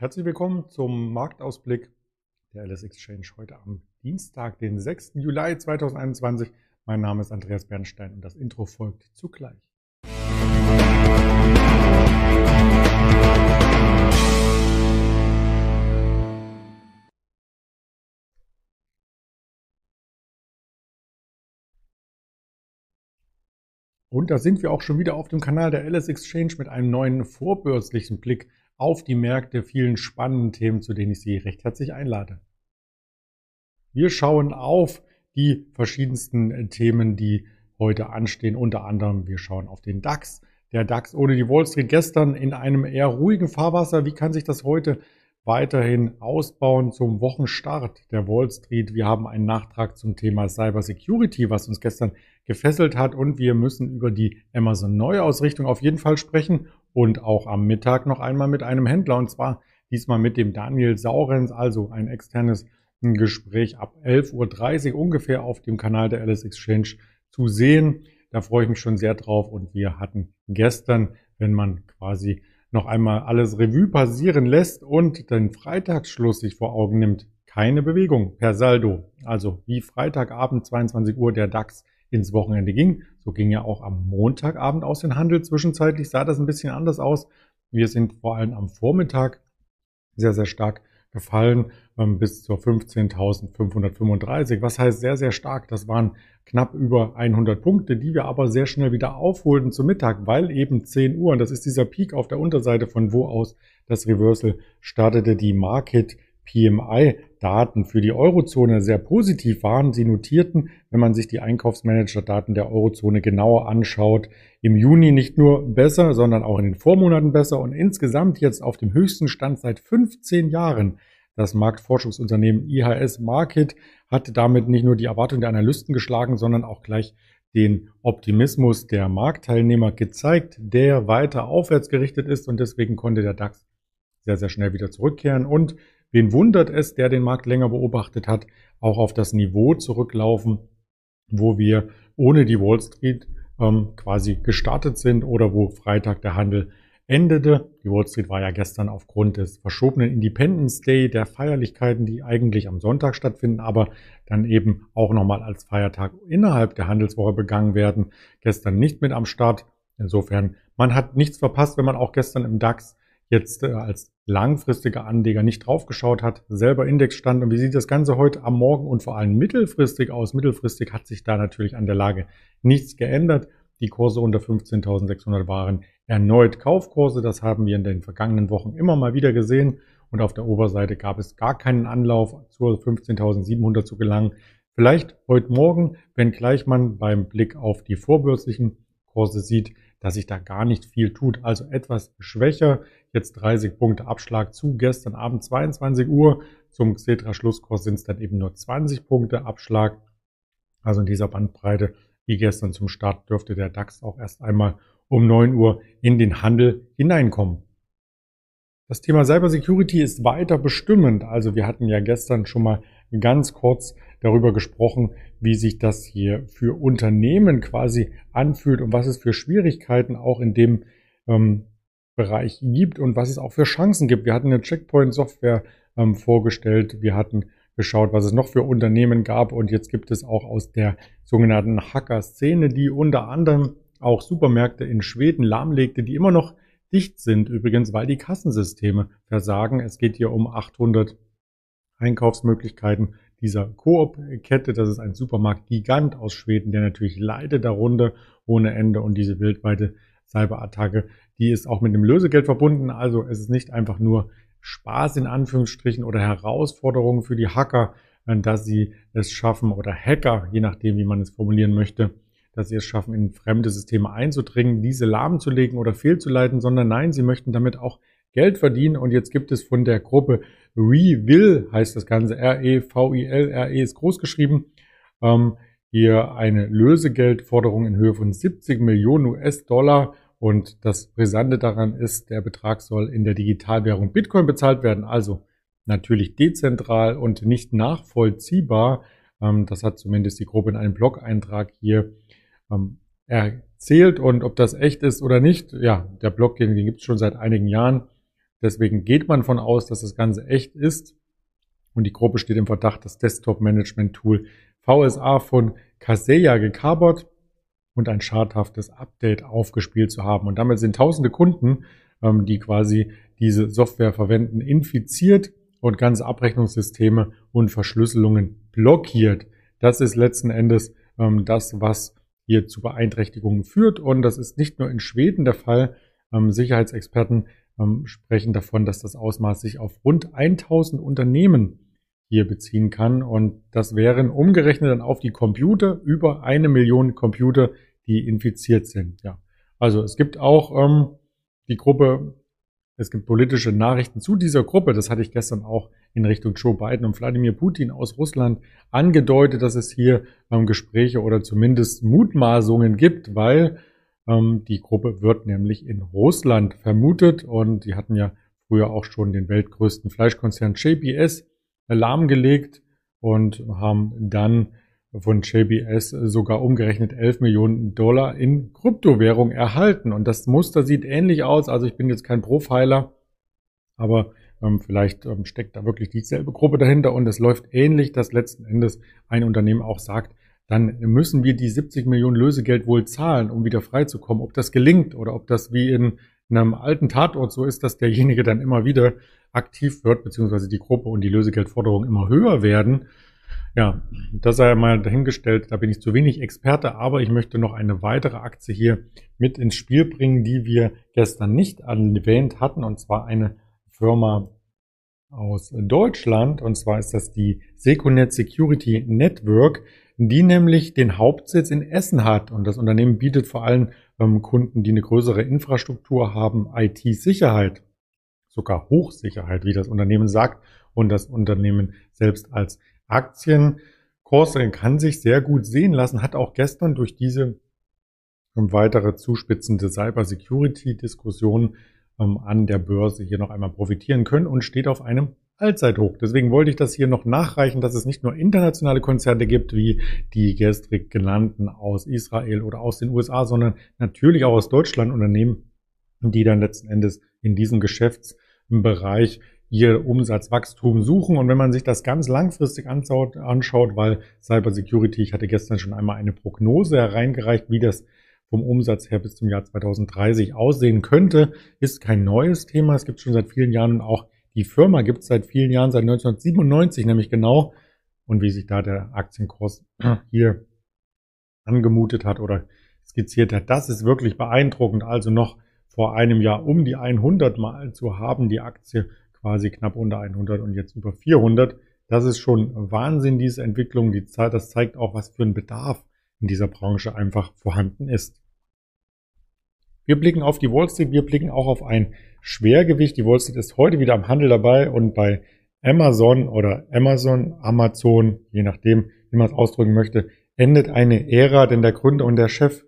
Herzlich willkommen zum Marktausblick der LS Exchange heute am Dienstag, den 6. Juli 2021. Mein Name ist Andreas Bernstein und das Intro folgt zugleich. Und da sind wir auch schon wieder auf dem Kanal der LS Exchange mit einem neuen vorbörslichen Blick auf die Märkte, vielen spannenden Themen, zu denen ich Sie recht herzlich einlade. Wir schauen auf die verschiedensten äh, Themen, die heute anstehen. Unter anderem, wir schauen auf den DAX. Der DAX ohne die Wall Street gestern in einem eher ruhigen Fahrwasser. Wie kann sich das heute weiterhin ausbauen zum Wochenstart der Wall Street? Wir haben einen Nachtrag zum Thema Cyber Security, was uns gestern gefesselt hat. Und wir müssen über die Amazon Neuausrichtung auf jeden Fall sprechen und auch am Mittag noch einmal mit einem Händler und zwar diesmal mit dem Daniel Saurens, also ein externes Gespräch ab 11.30 Uhr ungefähr auf dem Kanal der Alice Exchange zu sehen. Da freue ich mich schon sehr drauf und wir hatten gestern, wenn man quasi noch einmal alles Revue passieren lässt und den Freitagsschluss sich vor Augen nimmt, keine Bewegung per Saldo. Also wie Freitagabend 22 Uhr der DAX ins Wochenende ging. So ging ja auch am Montagabend aus den Handel. Zwischenzeitlich sah das ein bisschen anders aus. Wir sind vor allem am Vormittag sehr, sehr stark gefallen bis zur 15.535. Was heißt sehr, sehr stark? Das waren knapp über 100 Punkte, die wir aber sehr schnell wieder aufholten zum Mittag, weil eben 10 Uhr, und das ist dieser Peak auf der Unterseite, von wo aus das Reversal startete, die Market PMI-Daten für die Eurozone sehr positiv waren. Sie notierten, wenn man sich die Einkaufsmanager-Daten der Eurozone genauer anschaut, im Juni nicht nur besser, sondern auch in den Vormonaten besser und insgesamt jetzt auf dem höchsten Stand seit 15 Jahren. Das Marktforschungsunternehmen IHS Market hat damit nicht nur die Erwartung der Analysten geschlagen, sondern auch gleich den Optimismus der Marktteilnehmer gezeigt, der weiter aufwärts gerichtet ist. Und deswegen konnte der DAX sehr, sehr schnell wieder zurückkehren. Und Wen wundert es, der den Markt länger beobachtet hat, auch auf das Niveau zurücklaufen, wo wir ohne die Wall Street ähm, quasi gestartet sind oder wo Freitag der Handel endete. Die Wall Street war ja gestern aufgrund des verschobenen Independence Day, der Feierlichkeiten, die eigentlich am Sonntag stattfinden, aber dann eben auch nochmal als Feiertag innerhalb der Handelswoche begangen werden, gestern nicht mit am Start. Insofern, man hat nichts verpasst, wenn man auch gestern im DAX jetzt äh, als langfristiger Anleger nicht draufgeschaut hat, selber Indexstand und wie sieht das Ganze heute am Morgen und vor allem mittelfristig aus? Mittelfristig hat sich da natürlich an der Lage nichts geändert. Die Kurse unter 15.600 waren erneut Kaufkurse. Das haben wir in den vergangenen Wochen immer mal wieder gesehen. Und auf der Oberseite gab es gar keinen Anlauf zur 15.700 zu gelangen. Vielleicht heute Morgen, wenn gleich man beim Blick auf die vorbörslichen Kurse sieht, dass sich da gar nicht viel tut. Also etwas schwächer. Jetzt 30 Punkte Abschlag zu gestern Abend 22 Uhr. Zum Xetra Schlusskurs sind es dann eben nur 20 Punkte Abschlag. Also in dieser Bandbreite wie gestern zum Start dürfte der DAX auch erst einmal um 9 Uhr in den Handel hineinkommen. Das Thema Cybersecurity ist weiter bestimmend. Also wir hatten ja gestern schon mal ganz kurz darüber gesprochen, wie sich das hier für Unternehmen quasi anfühlt und was es für Schwierigkeiten auch in dem ähm, Bereich gibt und was es auch für Chancen gibt. Wir hatten eine Checkpoint-Software ähm, vorgestellt, wir hatten geschaut, was es noch für Unternehmen gab und jetzt gibt es auch aus der sogenannten Hacker-Szene, die unter anderem auch Supermärkte in Schweden lahmlegte, die immer noch dicht sind, übrigens, weil die Kassensysteme versagen. Es geht hier um 800 Einkaufsmöglichkeiten dieser Coop-Kette. Das ist ein Supermarkt-Gigant aus Schweden, der natürlich leidet darunter ohne Ende und diese weltweite Cyberattacke, die ist auch mit dem Lösegeld verbunden. Also es ist nicht einfach nur Spaß in Anführungsstrichen oder Herausforderungen für die Hacker, äh, dass sie es schaffen oder Hacker, je nachdem, wie man es formulieren möchte, dass sie es schaffen, in fremde Systeme einzudringen, diese lahmzulegen oder fehlzuleiten, sondern nein, sie möchten damit auch Geld verdienen. Und jetzt gibt es von der Gruppe Revill, heißt das Ganze, R-E-V-I-L, R-E ist groß geschrieben, ähm, hier eine Lösegeldforderung in Höhe von 70 Millionen US-Dollar. Und das Brisante daran ist, der Betrag soll in der Digitalwährung Bitcoin bezahlt werden, also natürlich dezentral und nicht nachvollziehbar. Ähm, das hat zumindest die Gruppe in einem Blog-Eintrag hier ähm, erzählt und ob das echt ist oder nicht, ja, der Blog, den, gibt es schon seit einigen Jahren. Deswegen geht man von aus, dass das Ganze echt ist. Und die Gruppe steht im Verdacht, das Desktop-Management-Tool VSA von Kaseya gekabert und ein schadhaftes Update aufgespielt zu haben. Und damit sind tausende Kunden, ähm, die quasi diese Software verwenden, infiziert und ganze Abrechnungssysteme und Verschlüsselungen blockiert. Das ist letzten Endes ähm, das, was hier zu Beeinträchtigungen führt. Und das ist nicht nur in Schweden der Fall. Ähm, Sicherheitsexperten sprechen davon, dass das Ausmaß sich auf rund 1000 Unternehmen hier beziehen kann. Und das wären umgerechnet dann auf die Computer über eine Million Computer, die infiziert sind. Ja. Also es gibt auch ähm, die Gruppe, es gibt politische Nachrichten zu dieser Gruppe. Das hatte ich gestern auch in Richtung Joe Biden und Wladimir Putin aus Russland angedeutet, dass es hier ähm, Gespräche oder zumindest Mutmaßungen gibt, weil ähm, die Gruppe wird nämlich in Russland vermutet und die hatten ja früher auch schon den weltgrößten Fleischkonzern JBS lahmgelegt und haben dann von JBS sogar umgerechnet 11 Millionen Dollar in Kryptowährung erhalten. Und das Muster sieht ähnlich aus. Also ich bin jetzt kein Profiler, aber ähm, vielleicht ähm, steckt da wirklich dieselbe Gruppe dahinter und es läuft ähnlich, dass letzten Endes ein Unternehmen auch sagt, dann müssen wir die 70 Millionen Lösegeld wohl zahlen, um wieder freizukommen. Ob das gelingt oder ob das wie in einem alten Tatort so ist, dass derjenige dann immer wieder aktiv wird, beziehungsweise die Gruppe und die Lösegeldforderungen immer höher werden. Ja, das sei mal dahingestellt, da bin ich zu wenig Experte, aber ich möchte noch eine weitere Aktie hier mit ins Spiel bringen, die wir gestern nicht erwähnt hatten, und zwar eine Firma aus Deutschland, und zwar ist das die Seconet Security Network, die nämlich den Hauptsitz in Essen hat. Und das Unternehmen bietet vor allem ähm, Kunden, die eine größere Infrastruktur haben, IT-Sicherheit, sogar Hochsicherheit, wie das Unternehmen sagt, und das Unternehmen selbst als Aktienkurs kann sich sehr gut sehen lassen, hat auch gestern durch diese ähm, weitere zuspitzende Cybersecurity-Diskussion ähm, an der Börse hier noch einmal profitieren können und steht auf einem Allzeithoch. Deswegen wollte ich das hier noch nachreichen, dass es nicht nur internationale Konzerne gibt, wie die gestrig genannten aus Israel oder aus den USA, sondern natürlich auch aus Deutschland Unternehmen, die dann letzten Endes in diesem Geschäftsbereich ihr Umsatzwachstum suchen. Und wenn man sich das ganz langfristig anschaut, weil Cybersecurity, ich hatte gestern schon einmal eine Prognose hereingereicht, wie das vom Umsatz her bis zum Jahr 2030 aussehen könnte, ist kein neues Thema. Es gibt schon seit vielen Jahren und auch die Firma gibt es seit vielen Jahren, seit 1997 nämlich genau. Und wie sich da der Aktienkurs hier angemutet hat oder skizziert hat, das ist wirklich beeindruckend. Also noch vor einem Jahr um die 100 Mal zu haben, die Aktie quasi knapp unter 100 und jetzt über 400. Das ist schon Wahnsinn, diese Entwicklung. Die Zeit, das zeigt auch, was für ein Bedarf in dieser Branche einfach vorhanden ist. Wir blicken auf die Wall Street, wir blicken auch auf ein Schwergewicht. Die Wall Street ist heute wieder am Handel dabei und bei Amazon oder Amazon, Amazon, je nachdem, wie man es ausdrücken möchte, endet eine Ära, denn der Gründer und der Chef,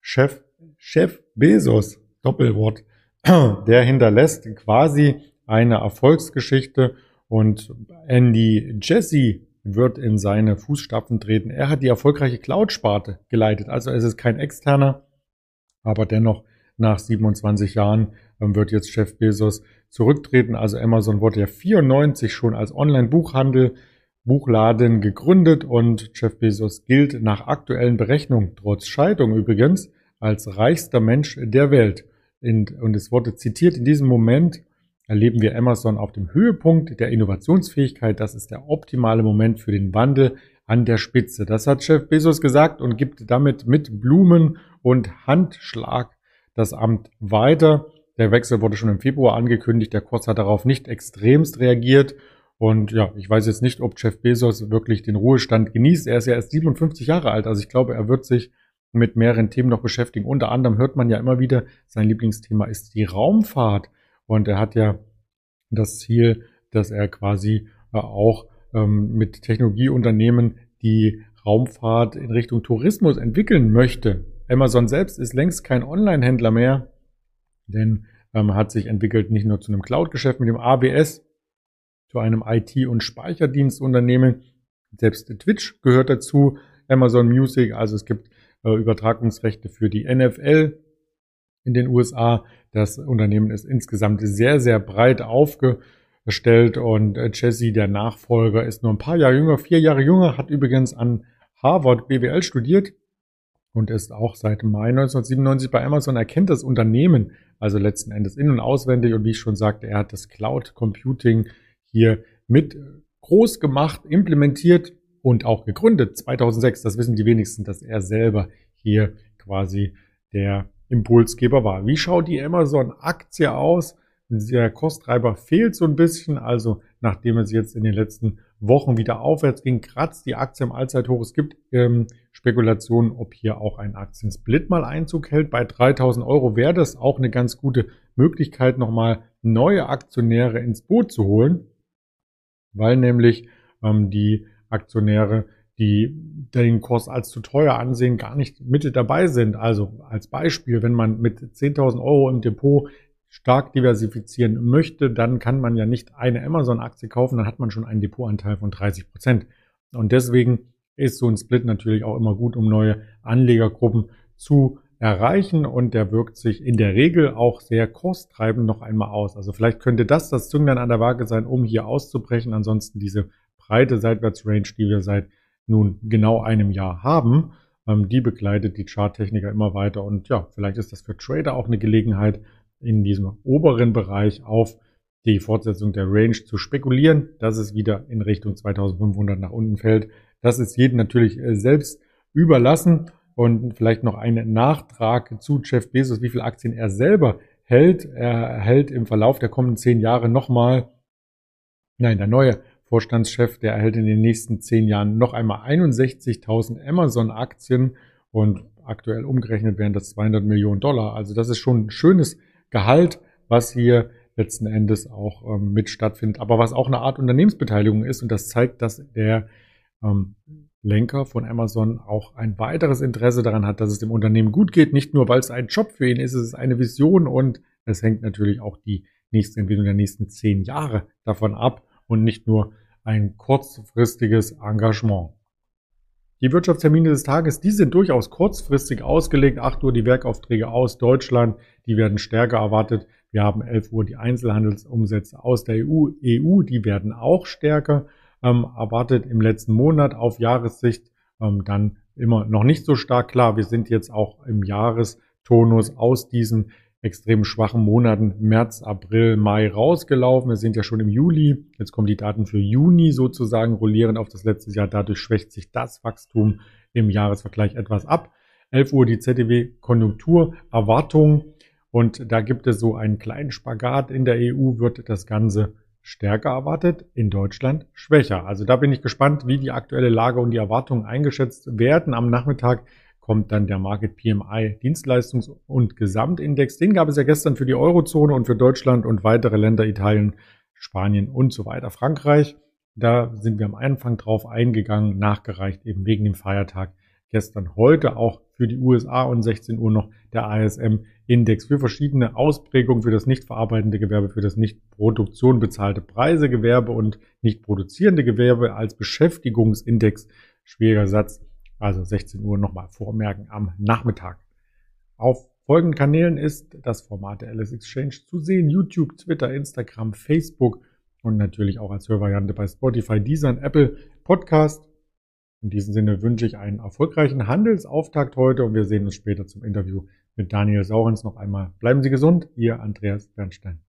Chef, Chef Bezos, Doppelwort, der hinterlässt quasi eine Erfolgsgeschichte und Andy Jesse wird in seine Fußstapfen treten. Er hat die erfolgreiche Cloud-Sparte geleitet, also es ist kein externer, aber dennoch nach 27 Jahren ähm, wird jetzt Chef Bezos zurücktreten. Also Amazon wurde ja 94 schon als Online-Buchhandel, Buchladen gegründet und Jeff Bezos gilt nach aktuellen Berechnungen, trotz Scheidung übrigens, als reichster Mensch der Welt. Und es wurde zitiert, in diesem Moment erleben wir Amazon auf dem Höhepunkt der Innovationsfähigkeit. Das ist der optimale Moment für den Wandel an der Spitze. Das hat Chef Bezos gesagt und gibt damit mit Blumen und Handschlag das Amt weiter. Der Wechsel wurde schon im Februar angekündigt. Der Kurs hat darauf nicht extremst reagiert. Und ja, ich weiß jetzt nicht, ob Jeff Bezos wirklich den Ruhestand genießt. Er ist ja erst 57 Jahre alt. Also ich glaube, er wird sich mit mehreren Themen noch beschäftigen. Unter anderem hört man ja immer wieder, sein Lieblingsthema ist die Raumfahrt. Und er hat ja das Ziel, dass er quasi äh, auch ähm, mit Technologieunternehmen die Raumfahrt in Richtung Tourismus entwickeln möchte. Amazon selbst ist längst kein Online-Händler mehr, denn ähm, hat sich entwickelt nicht nur zu einem Cloud-Geschäft mit dem ABS, zu einem IT- und Speicherdienstunternehmen. Selbst Twitch gehört dazu, Amazon Music, also es gibt äh, Übertragungsrechte für die NFL, in den USA. Das Unternehmen ist insgesamt sehr, sehr breit aufgestellt und äh, Jesse, der Nachfolger, ist nur ein paar Jahre jünger, vier Jahre jünger, hat übrigens an Harvard BWL studiert und ist auch seit Mai 1997 bei Amazon, er kennt das Unternehmen, also letzten Endes in- und auswendig und wie ich schon sagte, er hat das Cloud Computing hier mit groß gemacht, implementiert und auch gegründet 2006. Das wissen die wenigsten, dass er selber hier quasi der Impulsgeber war. Wie schaut die Amazon-Aktie aus? Der Kosttreiber fehlt so ein bisschen. Also nachdem es jetzt in den letzten Wochen wieder aufwärts ging, kratzt die Aktie im Allzeithoch. Es gibt ähm, Spekulationen, ob hier auch ein Aktiensplit mal Einzug hält. Bei 3000 Euro wäre das auch eine ganz gute Möglichkeit, nochmal neue Aktionäre ins Boot zu holen, weil nämlich ähm, die Aktionäre, die den Kurs als zu teuer ansehen, gar nicht mit dabei sind. Also als Beispiel, wenn man mit 10.000 Euro im Depot stark diversifizieren möchte, dann kann man ja nicht eine Amazon-Aktie kaufen, dann hat man schon einen Depotanteil von 30 Prozent. Und deswegen ist so ein Split natürlich auch immer gut, um neue Anlegergruppen zu erreichen und der wirkt sich in der Regel auch sehr kosttreibend noch einmal aus. Also vielleicht könnte das das Zünglein an der Waage sein, um hier auszubrechen. Ansonsten diese breite Seitwärtsrange, die wir seit nun genau einem Jahr haben, ähm, die begleitet die Charttechniker immer weiter. Und ja, vielleicht ist das für Trader auch eine Gelegenheit, in diesem oberen Bereich auf die Fortsetzung der Range zu spekulieren, dass es wieder in Richtung 2500 nach unten fällt. Das ist jedem natürlich äh, selbst überlassen. Und vielleicht noch ein Nachtrag zu Jeff Bezos, wie viele Aktien er selber hält. Er hält im Verlauf der kommenden zehn Jahre nochmal, nein, der neue Vorstandschef, der erhält in den nächsten zehn Jahren noch einmal 61.000 Amazon-Aktien und aktuell umgerechnet wären das 200 Millionen Dollar. Also das ist schon ein schönes Gehalt, was hier letzten Endes auch ähm, mit stattfindet, aber was auch eine Art Unternehmensbeteiligung ist und das zeigt, dass der ähm, Lenker von Amazon auch ein weiteres Interesse daran hat, dass es dem Unternehmen gut geht, nicht nur weil es ein Job für ihn ist, es ist eine Vision und es hängt natürlich auch die nächste Entwicklung der nächsten zehn Jahre davon ab und nicht nur ein kurzfristiges Engagement. Die Wirtschaftstermine des Tages, die sind durchaus kurzfristig ausgelegt. 8 Uhr die Werkaufträge aus Deutschland, die werden stärker erwartet. Wir haben 11 Uhr die Einzelhandelsumsätze aus der EU, EU die werden auch stärker ähm, erwartet im letzten Monat auf Jahressicht. Ähm, dann immer noch nicht so stark klar. Wir sind jetzt auch im Jahrestonus aus diesen extrem schwachen Monaten März, April, Mai rausgelaufen. Wir sind ja schon im Juli. Jetzt kommen die Daten für Juni sozusagen rollierend auf das letzte Jahr. Dadurch schwächt sich das Wachstum im Jahresvergleich etwas ab. 11 Uhr die ZDW Konjunkturerwartung. Und da gibt es so einen kleinen Spagat. In der EU wird das Ganze stärker erwartet, in Deutschland schwächer. Also da bin ich gespannt, wie die aktuelle Lage und die Erwartungen eingeschätzt werden. Am Nachmittag kommt dann der Market PMI Dienstleistungs- und Gesamtindex. Den gab es ja gestern für die Eurozone und für Deutschland und weitere Länder, Italien, Spanien und so weiter. Frankreich, da sind wir am Anfang drauf eingegangen, nachgereicht eben wegen dem Feiertag gestern. Heute auch für die USA und 16 Uhr noch der ISM-Index für verschiedene Ausprägungen für das nicht verarbeitende Gewerbe, für das nicht Produktion bezahlte Preise Gewerbe und nicht produzierende Gewerbe als Beschäftigungsindex. Schwieriger Satz also 16 Uhr nochmal vormerken am Nachmittag. Auf folgenden Kanälen ist das Format der Alice Exchange zu sehen. YouTube, Twitter, Instagram, Facebook und natürlich auch als Hörvariante bei Spotify, Deezer und Apple Podcast. In diesem Sinne wünsche ich einen erfolgreichen Handelsauftakt heute und wir sehen uns später zum Interview mit Daniel Saurens noch einmal. Bleiben Sie gesund, Ihr Andreas Bernstein.